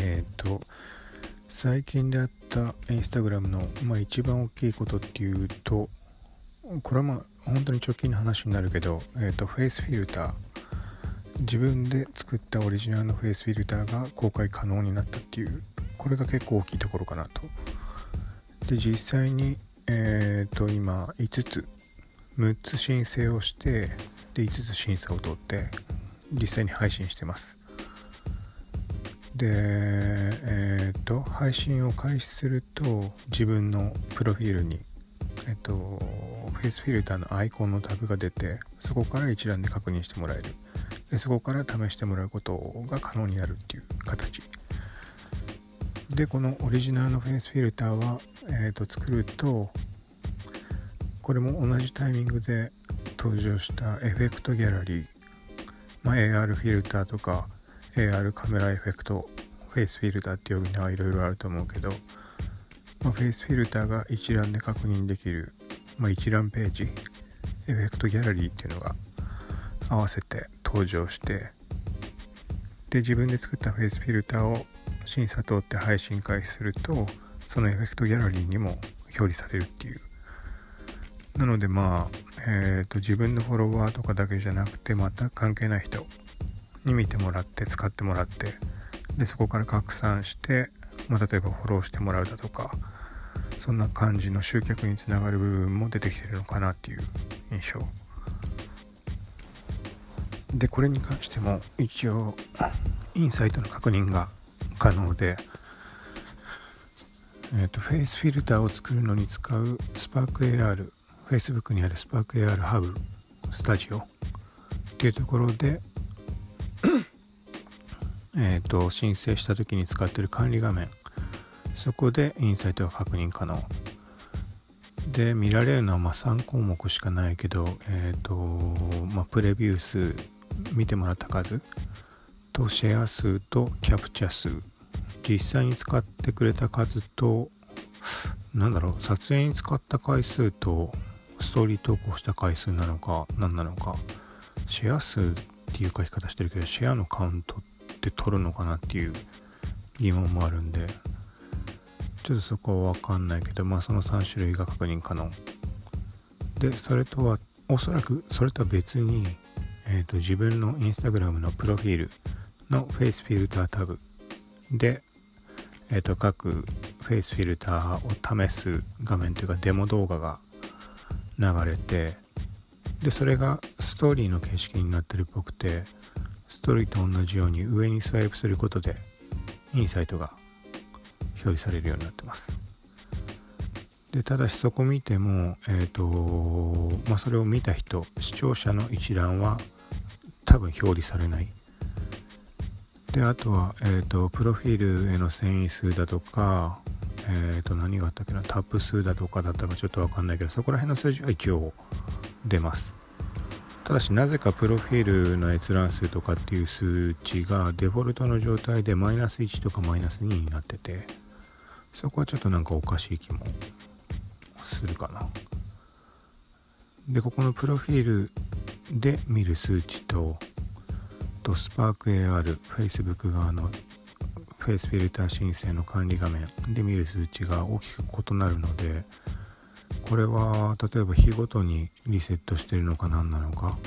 えっ、ー、と最近であったインスタグラムの、まあ、一番大きいことっていうとこれはまあ本当に直近の話になるけど、えーと、フェイスフィルター。自分で作ったオリジナルのフェイスフィルターが公開可能になったっていうこれが結構大きいところかなと。で実際にえっ、ー、と今5つ6つ申請をしてで5つ審査を取って実際に配信してます。でえっ、ー、と配信を開始すると自分のプロフィールにえっ、ー、とフェイスフィルターのアイコンのタグが出てそこから一覧で確認してもらえる。でそこから試してもらうことが可能になるっていう形。でこのオリジナルのフェイスフィルターは、えーと作るとこれも同じタイミングで登場したエフェクトギャラリー、まあ、AR フィルターとか AR カメラエフェクトフェイスフィルターって呼び名はいろいろあると思うけど、まあ、フェイスフィルターが一覧で確認できる、まあ、一覧ページエフェクトギャラリーっていうのが合わせて登場してで自分で作ったフェイスフィルターを審査通って配信開始するとそのエフェクトギャラリーにも表示されるっていう。なのでまあ、えーと、自分のフォロワーとかだけじゃなくて全く関係ない人に見てもらって使ってもらってでそこから拡散して、まあ、例えばフォローしてもらうだとかそんな感じの集客につながる部分も出てきてるのかなっていう印象。でこれに関しても一応インサイトの確認が可能でえーと、フェイスフィルターを作るのに使うスパーク AR Facebook にあるスパーク AR ハブスタジオっていうところでえっと申請した時に使ってる管理画面。そこでインサイトが確認可能。で見られるのはま3項目しかないけどえっ、ー、とまあ、プレビュー数見てもらった数。とシェア数とキャプチャ数。実際に使ってくれた数となんだろう撮影に使った回数とストーリー投稿した回数なのか何なのか。シェア数っていう書き方してるけどシェアのカウントって取るのかなっていう疑問もあるんでちょっとそこは分かんないけどまあその3種類が確認可能。でそれとはおそらくそれとは別に、えーと、自分のインスタグラムのプロフィールのフェイスフィルタータグ。で、えーと各フェイスフィルターを試す画面というかデモ動画が流れてでそれがストーリーの形式になってるっぽくてストーリーと同じように上にスワイプすることでインサイトが表示されるようになってますでただしそこ見てもえ、ー、とまあそれを見た人視聴者の一覧は多分表示されないであとは、えーと、プロフィールへの遷移数だとかえっ、ー、と、何があったっけな、タップ数だとかだったかちょっとわかんないけど、そこら辺の数字は一応出ます。ただし、なぜかプロフィールの閲覧数とかっていう数値がデフォルトの状態でマイナス1とかマイナス2になってて、そこはちょっとなんかおかしい気もするかな。で、ここのプロフィールで見る数値と、とスパーク AR、Facebook 側のフェイスフィルター申請の管理画面で見る数値が大きく異なるのでこれは例えば日ごとにリセットしてるのか何なのか。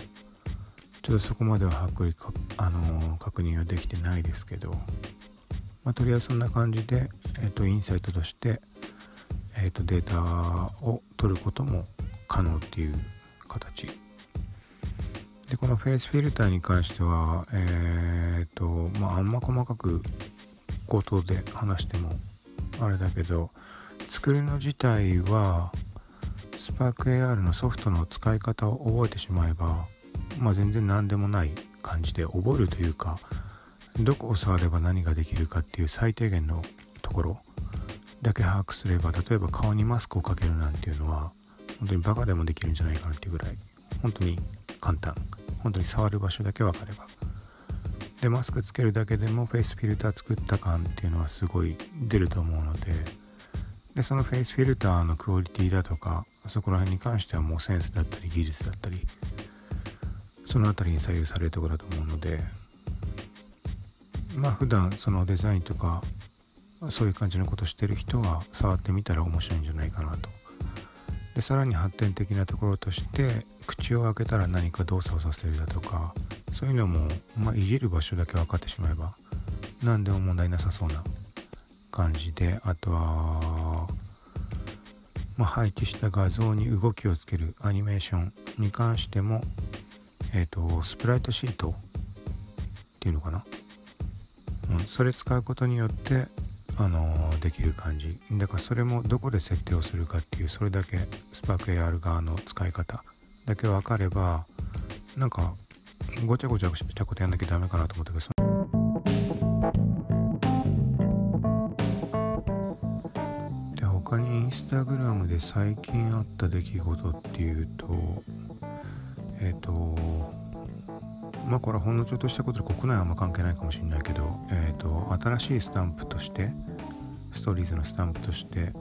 ちょっとそこまでははっきりあの確認はできてないですけど、まあ、とりあえずそんな感じで、えーと、インサイトとして、えーと、データを取ることも可能っていう形。でこのフェイスフィルターに関してはえっ、ー、とまああんま細かくことで話してもあれだけど作るの自体はスパーク AR のソフトの使い方を覚えてしまえばまあ全然何でもない感じで覚えるというかどこを触れば何ができるかっていう最低限のところだけ把握すれば例えば顔にマスクをかけるなんていうのは本当にバカでもできるんじゃないかなっていうぐらい本当に簡単。本当に触る場所だけ分かれば。でマスクつけるだけでもフェイスフィルター作った感っていうのはすごい出ると思うのででそのフェイスフィルターのクオリティだとかそこら辺に関してはもうセンスだったり技術だったりその辺りに左右されるところだと思うのでまあ普段そのデザインとかそういう感じのことしてる人は触ってみたら面白いんじゃないかなと。でさらに発展的なところとして口を開けたら何か動作をさせるだとかそういうのも、まあ、いじる場所だけ分かってしまえば何でも問題なさそうな感じであとは、まあ、配置した画像に動きをつけるアニメーションに関しても、えっ、ー、とスプライトシートっていうのかな、うん、それ使うことによってあのできる感じ。だからそれもどこで設定をするかっていうそれだけスパーク AR 側の使い方だけ分かればなんかごちゃごちゃしたことやんなきゃダメかなと思ったけどタグラムで最近あった出来事っていうとえっ、ー、とまあこれはほんのちょっとしたことで国内はあんま関係ないかもしれないけど、えーと、新しいスタンプとしてストーリーズのスタンプとして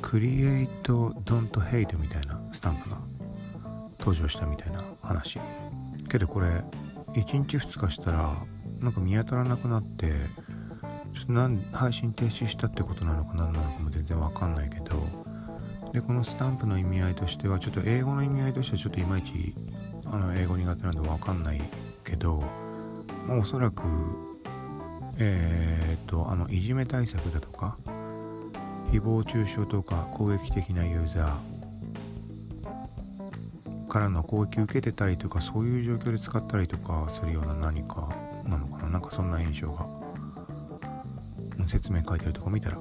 クリエイト・ドント・ヘイトみたいなスタンプが登場したみたいな話。けどこれ1日2日したらなんか見当たらなくなってちょっとなん配信停止したってことなのか何なのかも全然わかんないけど。でこのスタンプの意味合いとしてはちょっと英語の意味合いとしてはちょっといまいちあの英語苦手なんで分かんないけど、ま、おそらくえー、っとあのいじめ対策だとか誹謗中傷とか攻撃的なユーザーからの攻撃受けてたりとかそういう状況で使ったりとかするような何かなのかな。なんかそんな印象が。説明書いてるとこ見たら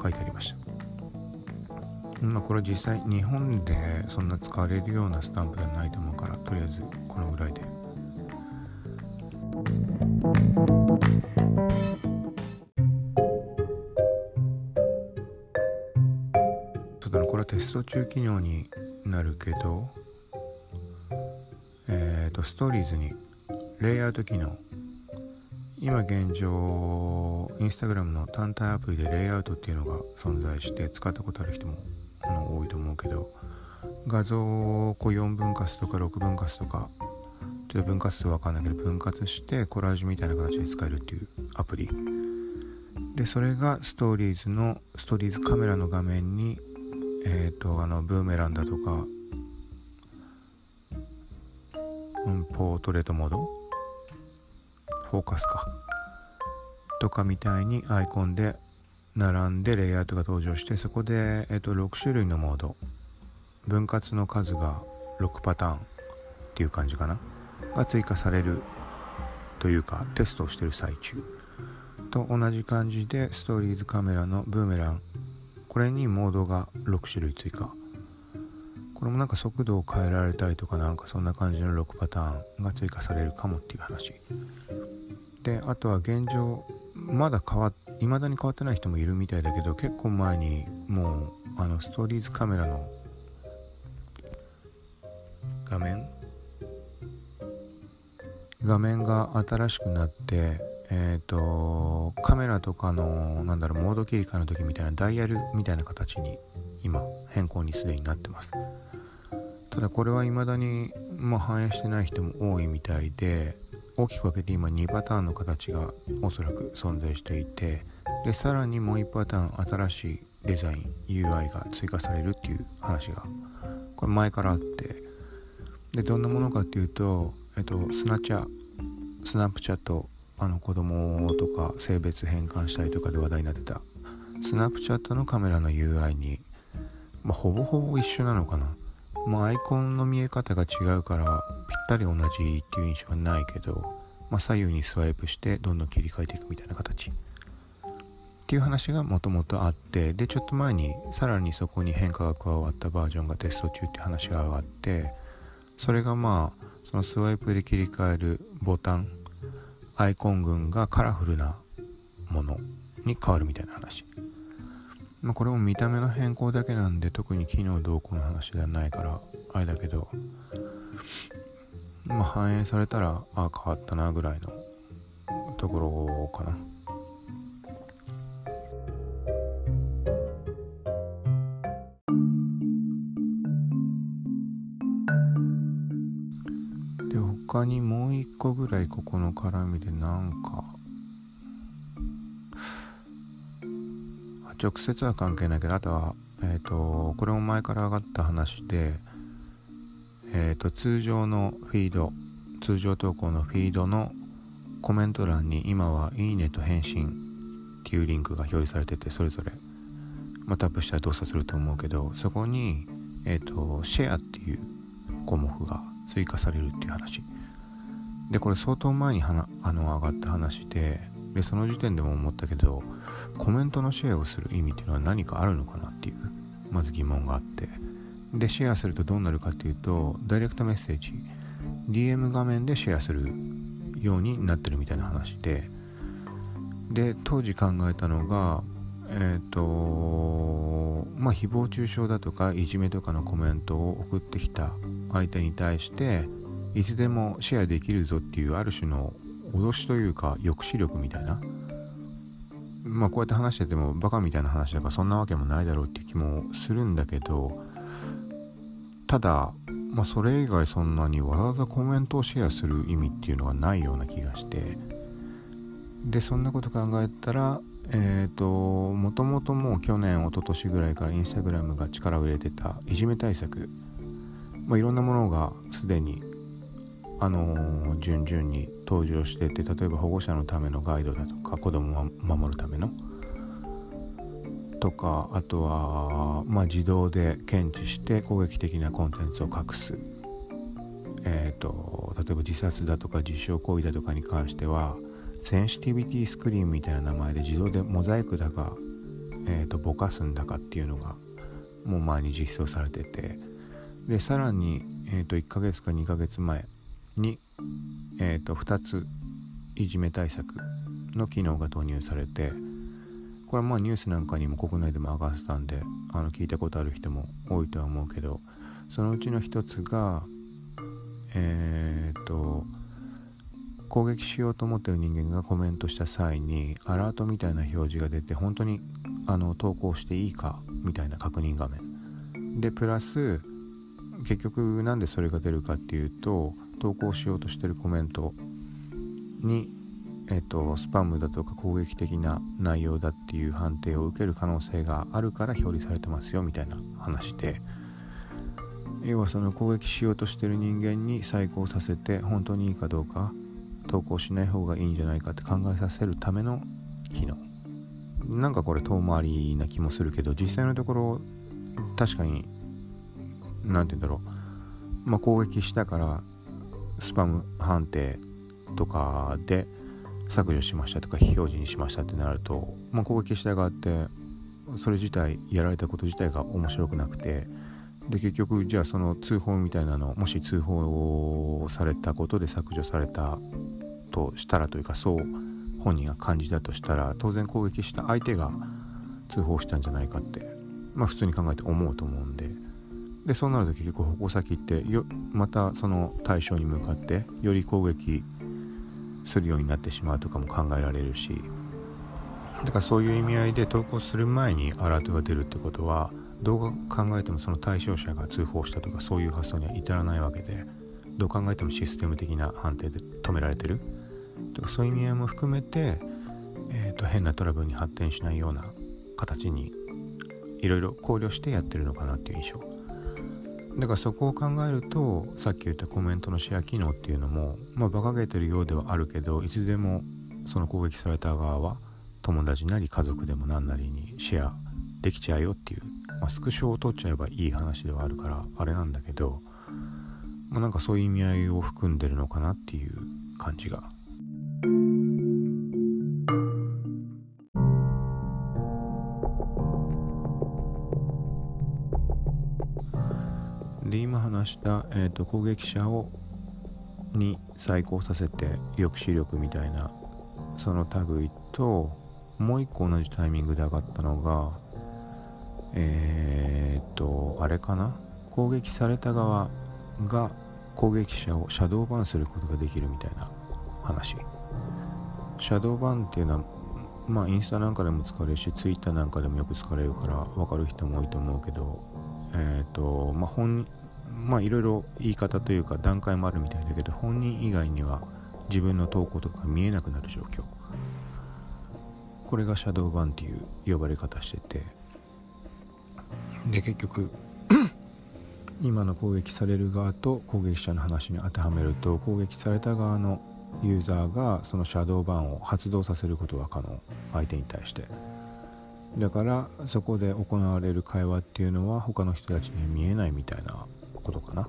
書いてありましたまあ、これ実際日本でそんな使われるようなスタンプではないと思うからとりあえずこのぐらいで。そうだこれはテスト中機能になるけどえっ、ー、とストーリーズにレイアウト機能今現状インスタグラムの単体アプリでレイアウトっていうのが存在して使ったことある人も多いと思うけど画像をこう4分割とか6分割とかちょっと分割数わかんないけど分割してコラージュみたいな形で使えるっていうアプリ。でそれがストーリーズのストーリーズカメラの画面にえっ、ー、とあのブーメランだとか、ポートレートモードフォーカスか。とかみたいにアイコンで並んでレイアウトが登場してそこで、えっと、6種類のモード。分割の数が6パターンっていう感じかな。が追加されるというかテストをしてる最中。と同じ感じでストーリーズカメラのブーメラン。これにモードが6種類追加。これもなんか速度を変えられたりとかなんかそんな感じの6パターンが追加されるかもっていう話。であとは現状まだ変わ未だに変わってない人もいるみたいだけど結構前にもうあのストーリーズカメラの画面？画面が新しくなってえっ、ー、とカメラとかのなんだろうモード切り替えの時みたいなダイヤルみたいな形に今変更にすでになってます。ただこれは未だに、まあ、反映してない人も多いみたいで大きく分けて今2パターンの形がおそらく存在していてでさらにもう1パターン新しいデザイン UI が追加されるっていう話がこれ前からあってでどんなものかっていうと、えっと、スナチャスナップチャットあの子供とか性別変換したりとかで話題になってたスナップチャットのカメラの UI に、まあ、ほぼほぼ一緒なのかな。まあ、アイコンの見え方が違うからぴったり同じっていう印象はないけど、まあ、左右にスワイプしてどんどん切り替えていくみたいな形。っていう話がもともとあってでちょっと前にさらにそこに変化が加わったバージョンがテスト中っていう話が上がってそれがまあそのスワイプで切り替えるボタンアイコン群がカラフルなものに変わるみたいな話。まあ、これも見た目の変更だけなんで特に機能どうこの話ではないからあれだけどまあ反映されたらああ変わったなぐらいのところかな。で他にもう一個ぐらいここの絡みでなんか直接は関係ないけどあとは、えーと、これも前から上がった話で、えーと、通常のフィード通常投稿のフィードのコメント欄に今は「いいね」と返信っていうリンクが表示されててそれぞれ、まあ、タップしたら動作すると思うけどそこに、えーと、シェアっていう項目が追加されるっていう話。でこれ相当前にあの上がった話ででその時点でも思ったけどコメントのシェアをする意味っていうのは何かあるのかなっていうまず疑問があって。でシェアするとどうなるかっていうとダイレクトメッセージ DM 画面でシェアするようになってるみたいな話で。で当時考えたのがえっ、ー、とまあ誹謗中傷だとかいじめとかのコメントを送ってきた相手に対していつでもシェアできるぞっていうある種の脅しというか抑止力みたいなまあこうやって話しててもバカみたいな話だからそんなわけもないだろうっていう気もするんだけどただまあそれ以外そんなにわざわざコメントをシェアする意味っていうのはないような気がしてでそんなこと考えたらえっ、ー、ともともともう去年一昨年ぐらいからインスタグラムが力を入れてたいじめ対策まあいろんなものがすでにあのー、順々に登場してて例えば保護者のためのガイドだとか子供を守るためのとかあとは、まあ、自動で検知して攻撃的なコンテンツを隠す、えーと、例えば自殺だとか自傷行為だとかに関してはセンシティビティスクリーンみたいな名前で自動でモザイクだか、えーと、ぼかすんだかっていうのがもう前に実装されてて。でさらに、えーと1ヶ月か2ヶ月前に、えー、と2ついじめ対策の機能が導入されてこれはまあニュースなんかにも国内でも上がってたんであの聞いたことある人も多いとは思うけどそのうちの一つがえっ、ー、と攻撃しようと思ってる人間がコメントした際にアラートみたいな表示が出て本当にあの投稿していいかみたいな確認画面。でプラス結局なんでそれが出るかっていうと投稿しようとしてるコメントに、えっと、スパムだとか攻撃的な内容だっていう判定を受ける可能性があるから表示されてますよみたいな話で要はその攻撃しようとしてる人間に再考させて本当にいいかどうか投稿しない方がいいんじゃないかって考えさせるための機能。なんかこれ遠回りな気もするけど実際のところ確かに何て言うんだろう。まあ攻撃したからスパム判定とかで削除しましたとか非表示にしましたってなると、まあ、攻撃した側ってそれ自体やられたこと自体が面白くなくてで結局じゃあその通報みたいなのもし通報されたことで削除されたとしたらというかそう本人が感じたとしたら当然攻撃した相手が通報したんじゃないかってまあ普通に考えて思うと思うんで。でそうなると結局矛先ってよまたその対象に向かってより攻撃するようになってしまうとかも考えられるしだからそういう意味合いで投稿する前にアラートが出るってことはどう考えてもその対象者が通報したとかそういう発想には至らないわけでどう考えてもシステム的な判定で止められてる。とかそういう意味合いも含めて、えーと変なトラブルに発展しないような形にいろいろ考慮してやってるのかなっていう印象。だからそこを考えるとさっき言ったコメントのシェア機能っていうのもまあ馬鹿げてるようではあるけどいつでもその攻撃された側は友達なり家族でも何なりにシェアできちゃうよっていう、まあ、スクショを取っちゃえばいい話ではあるからあれなんだけど、まあ、なんかそういう意味合いを含んでるのかなっていう感じが。話した、えーと、攻撃者をに再興させて抑止力みたいなその類ともう一個同じタイミングで上がったのがえっ、ー、とあれかな？攻撃された側が攻撃者をシャドーバンすることができるみたいな話。シャドーバンっていうのはまあインスタなんかでも使われるしツイッターなんかでもよく使われるから分かる人も多いと思うけどえっ、ー、とまあ本まあいろいろ言い方というか段階もあるみたいだけど本人以外には自分の投稿とか見えなくなる状況。これがシャドーバンっていう呼ばれ方してて。で結局 今の攻撃される側と攻撃者の話に当てはめると攻撃された側のユーザーがそのシャドーバンを発動させることは可能。相手に対して。だからそこで行われる会話っていうのは他の人たちには見えないみたいなことかな。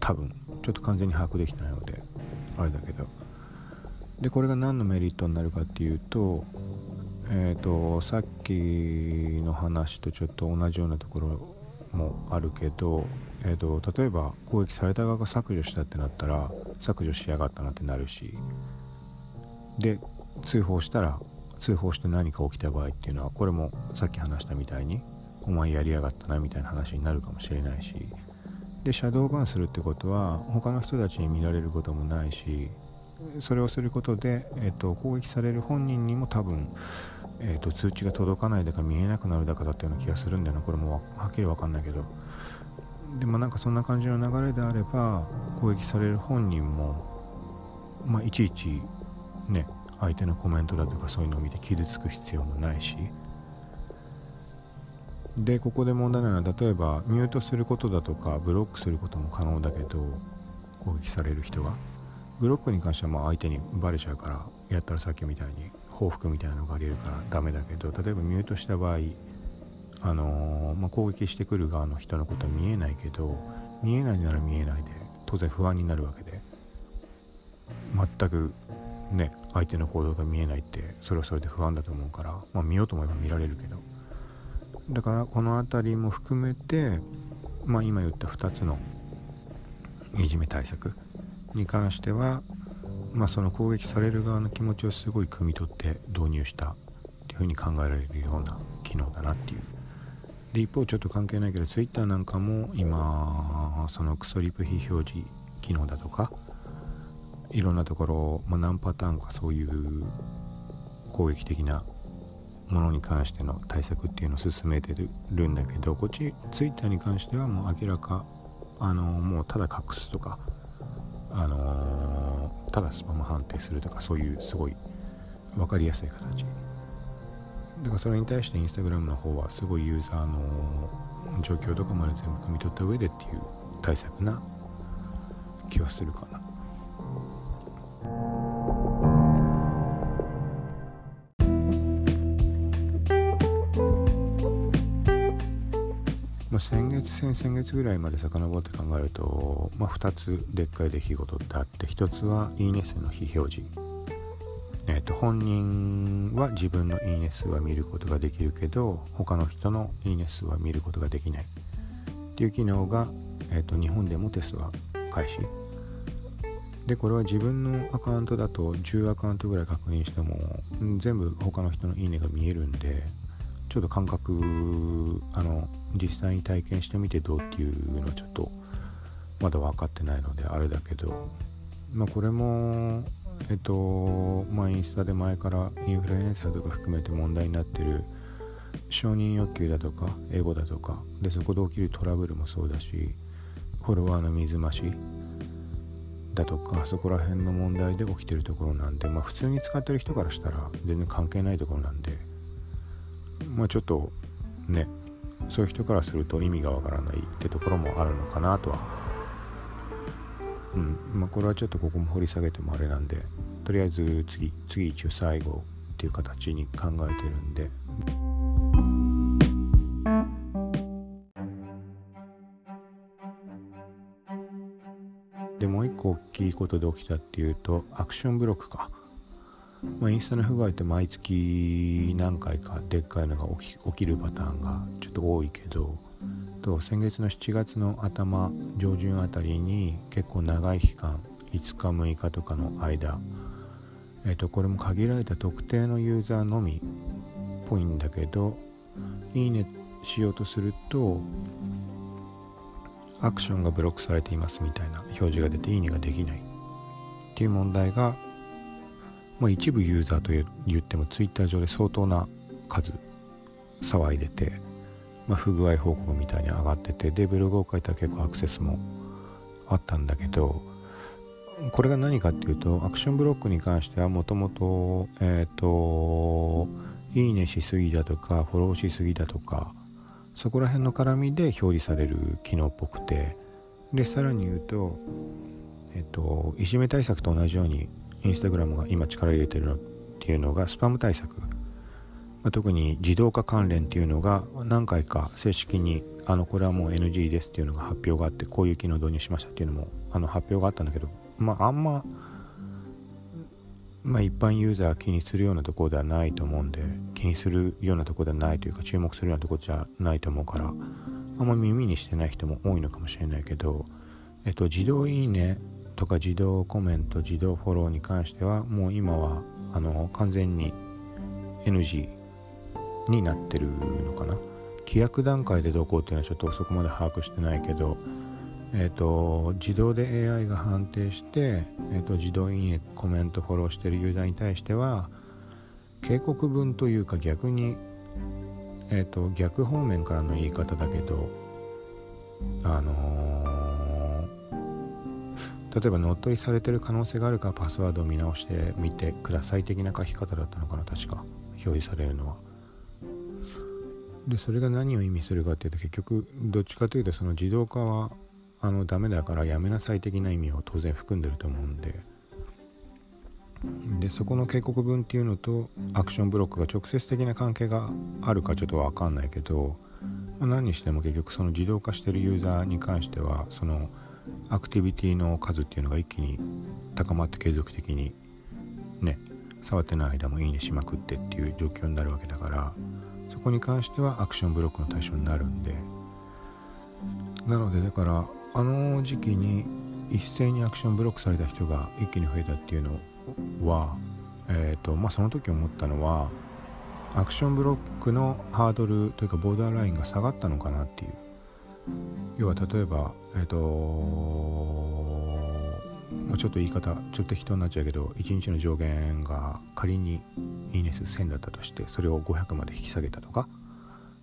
多分。ちょっと完全に把握できてないので。あれだけど。でこれが何のメリットになるかっていうとえっ、ー、とさっきの話とちょっと同じようなところもあるけど、えーと、例えば攻撃された側が削除したってなったら削除しやがったなってなるし。で通報したら通報して何か起きた場合っていうのはこれもさっき話したみたいにお前やりやがったなみたいな話になるかもしれないし。でシャドーバンするってことは他の人たちに見られることもないしそれをすることで、えーと、攻撃される本人にも多分、えーと、通知が届かないだか見えなくなるだかだったような気がするんだよな。これもはっきり分かんないけど。でもなんかそんな感じの流れであれば攻撃される本人も、まあ、いちいちね相手のコメントだとかそういうのを見て傷つく必要もないし。でここで問題なのは例えばミュートすることだとかブロックすることも可能だけど攻撃される人がブロックに関してはまあ相手にバレちゃうからやったらさっきみたいに報復みたいなのがありえるからダメだけど例えばミュートした場合あのー、まあ、攻撃してくる側の人のことは見えないけど見えないなら見えないで当然不安になるわけで全くね相手の行動が見えないってそれはそれで不安だと思うから、まあ、見ようと思えば見られるけど。だからこの辺りも含めて、まあ、今言った2つのいじめ対策に関しては、まあ、その攻撃される側の気持ちをすごい汲み取って導入したっていうふうに考えられるような機能だなっていう。で一方ちょっと関係ないけど Twitter なんかも今そのクソリプ非表示機能だとかいろんなところ、まあ、何パターンかそういう攻撃的なものに関しての対策っていうのを進めてるんだけどこっち Twitter に関してはもう明らかあのもうただ隠すとかあの、ただスパム判定するとかそういうすごい分かりやすい形。だからそれに対してインスタグラムの方はすごいユーザーの状況とかまで全部汲み取った上でっていう対策な気はするかな。月先々月ぐらいまで遡って考えると、まあ、2つでっかい出来事ってあって1つはいいね数の非表示、えー、と本人は自分のいいね数は見ることができるけど他の人のいいね数は見ることができない。っていう機能が、えー、と日本でもテストは開始。でこれは自分のアカウントだと10アカウントぐらい確認しても全部他の人のいいねが見えるんでちょっと感覚あの実際に体験してみてどうっていうのはちょっとまだ分かってないのであれだけどまあこれもえっとまあインスタで前からインフルエンサーとか含めて問題になってる承認欲求だとかエゴだとかでそこで起きるトラブルもそうだしフォロワーの水増しだとかそこら辺の問題で起きてるところなんでまあ普通に使ってる人からしたら全然関係ないところなんでまあちょっとねそういう人からすると意味がわからないってところもあるのかなとは。うんまあこれはちょっとここも掘り下げてもあれなんでとりあえず次次一応最後っていう形に考えてるんで。でもう一個大きいことで起きたっていうとアクションブロックか。まあ、インスタの不具合って毎月何回かでっかいのが起き起きるパターンがちょっと多いけどと先月の7月の頭上旬あたりに結構長い期間5日6日とかの間、えー、とこれも限られた特定のユーザーのみっぽいんだけどいいねしようとするとアクションがブロックされていますみたいな表示が出ていいねができないっていう問題がまあ、一部ユーザーと言ってもツイッター上で相当な数騒いでて、まあ、不具合報告みたいに上がっててでブログを書いたら結構アクセスもあったんだけどこれが何かっていうとアクションブロックに関してはもともとえっ、といいねしすぎだとかフォローしすぎだとかそこら辺の絡みで表示される機能っぽくてでさらに言うとえっ、ー、といじめ対策と同じようにインスタグラムが今力入れてるのっていうのがスパム対策、まあ、特に自動化関連っていうのが何回か正式にあのこれはもう NG ですっていうのが発表があってこういう機能導入しましたっていうのもあの発表があったんだけどまああんままあ一般ユーザー気にするようなところではないと思うんで気にするようなところではないというか注目するようなところじゃないと思うからあんま耳にしてない人も多いのかもしれないけどえっと自動いいねとか自動コメント自動フォローに関してはもう今はあの完全に NG になってるのかな？規約段階でどうこうっていうのはちょっとそこまで把握してないけどえーと、自動で AI が判定して、えーと、自動いいねコメントフォローしてるユーザーに対しては警告文というか逆に、えーと、逆方面からの言い方だけどあのー、例えば乗っ取りされてる可能性があるかパスワードを見直してみてください的な書き方だったのかな確か表示されるのは。でそれが何を意味するかっていうと結局どっちかというとその自動化はあのダメだからやめなさい的な意味を当然含んでると思うんででそこの警告文っていうのとアクションブロックが直接的な関係があるかちょっと分かんないけど、ま、何にしても結局その自動化してるユーザーに関してはそのアクティビティの数っていうのが一気に高まって継続的にね触ってない間もいいねしまくってっていう状況になるわけだからそこに関してはアクションブロックの対象になるんで。なのでだからあの時期に一斉にアクションブロックされた人が一気に増えたっていうのは、えーとまあ、その時思ったのはアクションブロックのハードルというかボーダーラインが下がったのかなっていう。要は例えばえっ、ー、とちょっと言い方ちょっと適当になっちゃうけど1日の上限が仮にいいね数1000だったとしてそれを500まで引き下げたとか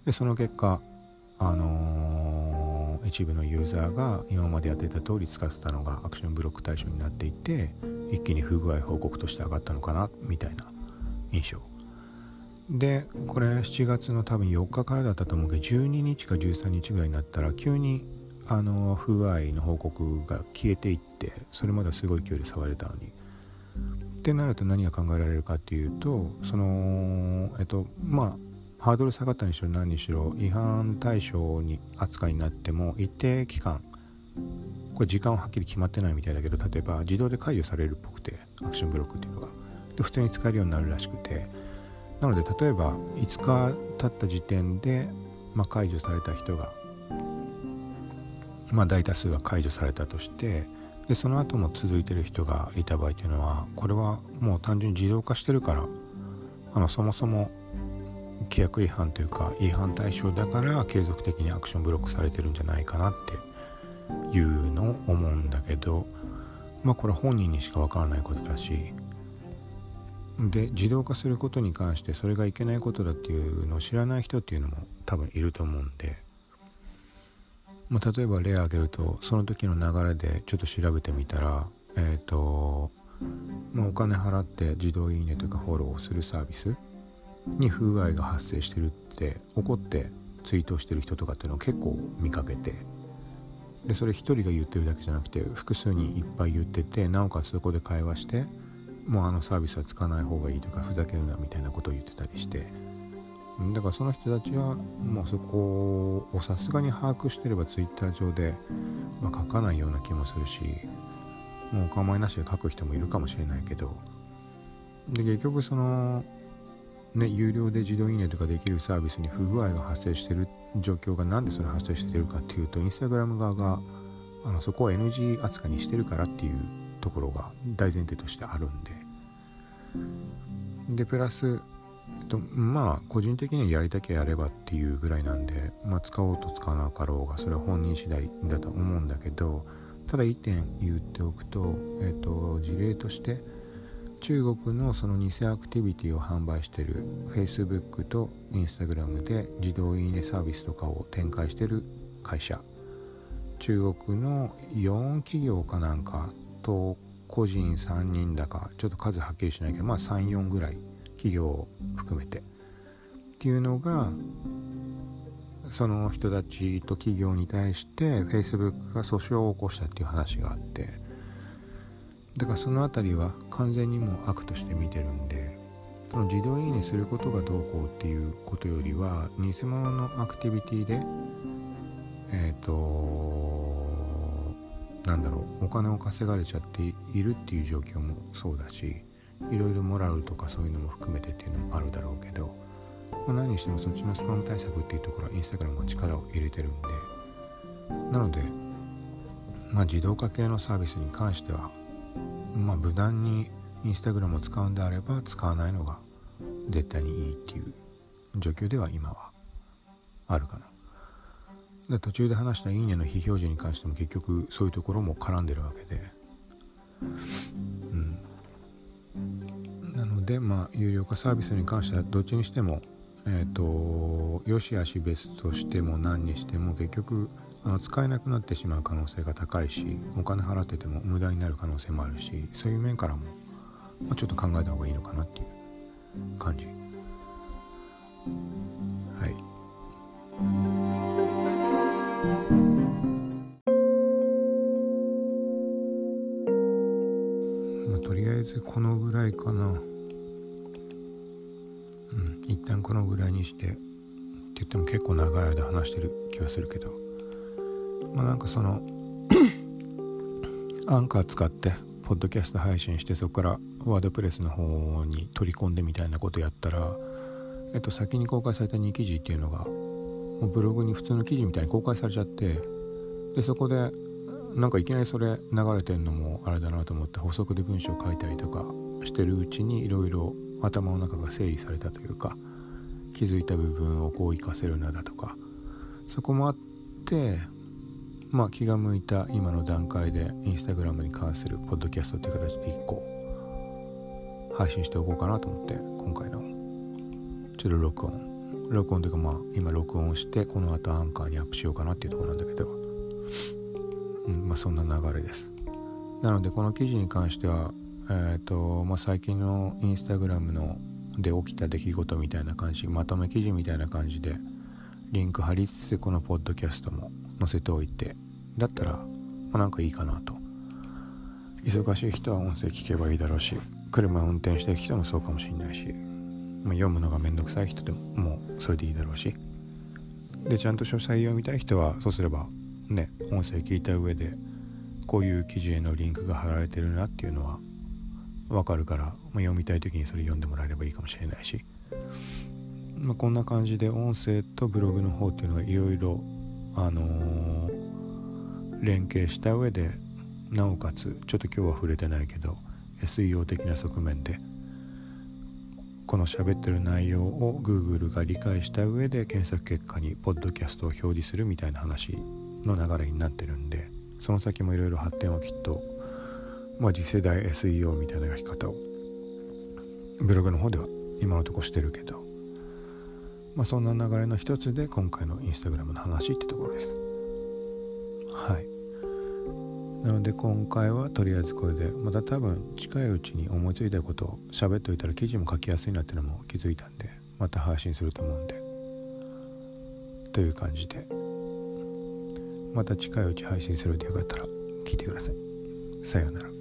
でその結果あのー一部のユーザーが今までやってた通り使ってたのがアクションブロック対象になっていて一気に不具合報告として上がったのかなみたいな印象。でこれ7月の多分4日からだったと思うけど12日か13日ぐらいになったら急にあの不具合の報告が消えていってそれまではすごい勢いで触れたのに。ってなると何が考えられるかっていうとそのえっとまあハードル下がったにしろ何にしろ違反対象に扱いになっても一定期間これ時間ははっきり決まってないみたいだけど例えば自動で解除されるっぽくてアクションブロックっていうのが。で普通に使えるようになるらしくて。なので例えば5日経った時点で、まあ、解除された人がまあ大多数が解除されたとしてでその後も続いてる人がいた場合っていうのはこれはもう単純に自動化してるからあのそもそも規約違反というか違反対象だから継続的にアクションブロックされてるんじゃないかなっていうのを思うんだけどまあこれ本人にしかわからないことだしで自動化することに関してそれがいけないことだっていうのを知らない人っていうのも多分いると思うんで、まあ、例えば例を挙げるとその時の流れでちょっと調べてみたらえっ、ー、と、まあ、お金払って自動いいねとかフォローをするサービスに不具合が発生してるって怒ってツイートしてる人とかっていうのを結構見かけてでそれ1人が言ってるだけじゃなくて複数にいっぱい言っててなおかつそこで会話してもうあのサービスは使わない方がいいとかふざけるなみたいなことを言ってたりして。だからその人たちはもうそこをさすがに把握してればツイッター上で、まあ、書かないような気もするしもうお構いなしで書く人もいるかもしれないけど。で結局そのね、有料で自動いいねとかできるサービスに不具合が発生してる状況が何でそれ発生してるかっていうとインスタグラム側があのそこを NG 扱いにしてるからっていうところが大前提としてあるんで。でプラス、えっと、まあ個人的にはやりたきゃやればっていうぐらいなんで、まあ、使おうと使わなかろうがそれは本人次第だと思うんだけどただ一点言っておくと、えっと、事例として中国のその偽アクティビティを販売してる Facebook と Instagram で自動いいねサービスとかを展開してる会社。中国の4企業かなんかと個人3人だかちょっと数はっきりしないけどまあ34ぐらい企業を含めて。っていうのがその人たちと企業に対して Facebook が訴訟を起こしたっていう話があって。だからその辺りは完全にもう悪として見てるんでその自動いいねすることがどうこうっていうことよりは偽物のアクティビティでえっ、ー、となんだろうお金を稼がれちゃっているっていう状況もそうだしいろいろモラルとかそういうのも含めてっていうのもあるだろうけど、まあ、何にしてもそっちのスパム対策っていうところはインスタグラムも力を入れてるんでなので、まあ、自動化系のサービスに関してはまあ無難にインスタグラムを使うんであれば使わないのが絶対にいいっていう状況では今はあるかな。で途中で話した「いいね」の非表示に関しても結局そういうところも絡んでるわけで、うん、なのでまあ有料化サービスに関してはどっちにしてもえっ、ー、とよしあし別としても何にしても結局あの使えなくなってしまう可能性が高いしお金払ってても無駄になる可能性もあるしそういう面からも、まあ、ちょっと考えた方がいいのかなっていう感じ。いかな。うん一旦このぐらいにして。って言っても結構長い間話してる気はするけど。まあなんかその アンカー使ってポッドキャスト配信してそこからワードプレスの方に取り込んでみたいなことやったらえっと先に公開された2記事っていうのがもうブログに普通の記事みたいに公開されちゃってでそこでなんかいきなりそれ流れてんのもあれだなと思って補足で文章書いたりとかしてるうちにいろいろ頭の中が整理されたというか気づいた部分をこう活かせるなだとかそこもあってまあ気が向いた今の段階でインスタグラムに関するポッドキャストという形で1個配信しておこうかなと思って今回のちょっと録音。録音というかまあ今録音してこの後アンカーにアップしようかなっていうとこなんだけど、うんまあ、そんな流れです。なのでこの記事に関してはえ、ー、とまあ最近のインスタグラムので起きた出来事みたいな感じまとめ記事みたいな感じでリンク貼りつつこのポッドキャストも載せておいてだったら、まあ、なんかいいかなと。忙しい人は音声聞けばいいだろうし車運転してる人もそうかもしれないしまあ、読むのがめんどくさい人でももうそれでいいだろうし。でちゃんと書斎読みたい人はそうすればね音声聞いた上でこういう記事へのリンクが貼られてるなっていうのは分かるから、まあ、読みたい時にそれ読んでもらえればいいかもしれないし、まあ、こんな感じで音声とブログの方っていうのがいろいろあのー、連携した上でなおかつちょっと今日は触れてないけど SEO 的な側面でこの喋ってる内容を Google が理解した上で検索結果にポッドキャストを表示するみたいな話の流れになってるんでその先もいろいろ発展はきっと、まあ、次世代 SEO みたいな書き方を。ブログの方では今のとこしてるけど、まあ、そんな流れの一つで今回のインスタグラムの話ってところです。はい。なので今回はとりあえずこれでまた多分近いうちに思いついたことを喋っておいたら記事も書きやすいなっていうのも気づいたんでまた配信すると思うんで。という感じで。また近いうち配信するんでよかったら聞いてください。さようなら。